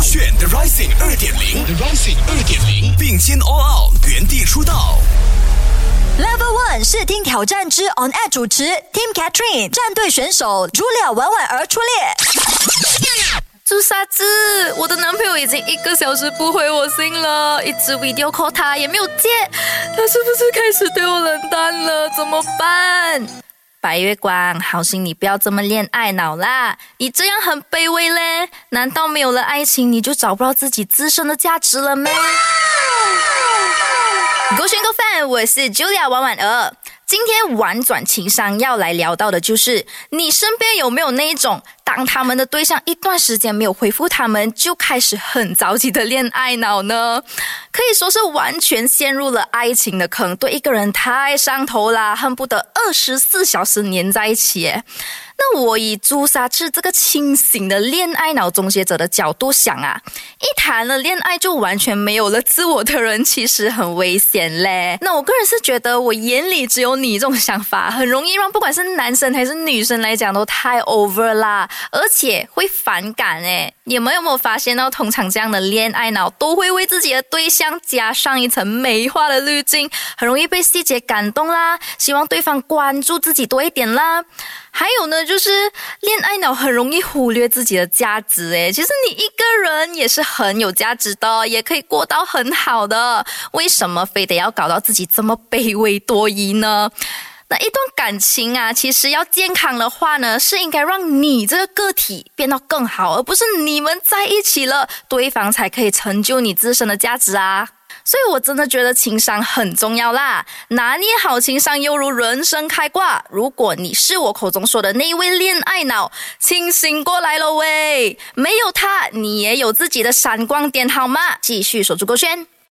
勾选 The Rising 二点零，The Rising 二点零，并肩 All Out，原地出道。Level One 试听挑战之 On Air 主持 Team Catherine 战队选手 Julia 婉婉而出列。朱砂子，我的男朋友已经一个小时不回我信了，一直 video call 他也没有接，他是不是开始对我冷淡了？怎么办？白月光，好心你不要这么恋爱脑啦，你这样很卑微嘞。难道没有了爱情，你就找不到自己自身的价值了咩？勾选勾饭，我是 Julia 婉婉儿。今天婉转情商要来聊到的就是，你身边有没有那一种，当他们的对象一段时间没有回复他们，就开始很着急的恋爱脑呢？可以说是完全陷入了爱情的坑，对一个人太上头啦，恨不得二十四小时黏在一起。那我以朱砂痣这个清醒的恋爱脑终结者的角度想啊，一谈了恋爱就完全没有了自我的人，其实很危险嘞。那我个人是觉得，我眼里只有你这种想法，很容易让不管是男生还是女生来讲都太 over 啦，而且会反感诶。你们有没有发现到，通常这样的恋爱脑都会为自己的对象加上一层美化的滤镜，很容易被细节感动啦，希望对方关注自己多一点啦。还有呢，就是恋爱脑很容易忽略自己的价值，诶，其实你一个人也是很有价值的，也可以过到很好的，为什么非得要搞到自己这么卑微多疑呢？那一段感情啊，其实要健康的话呢，是应该让你这个个体变到更好，而不是你们在一起了，对方才可以成就你自身的价值啊。所以，我真的觉得情商很重要啦，拿捏好情商犹如人生开挂。如果你是我口中说的那一位恋爱脑，清醒过来了喂！没有他，你也有自己的闪光点好吗？继续守住勾选。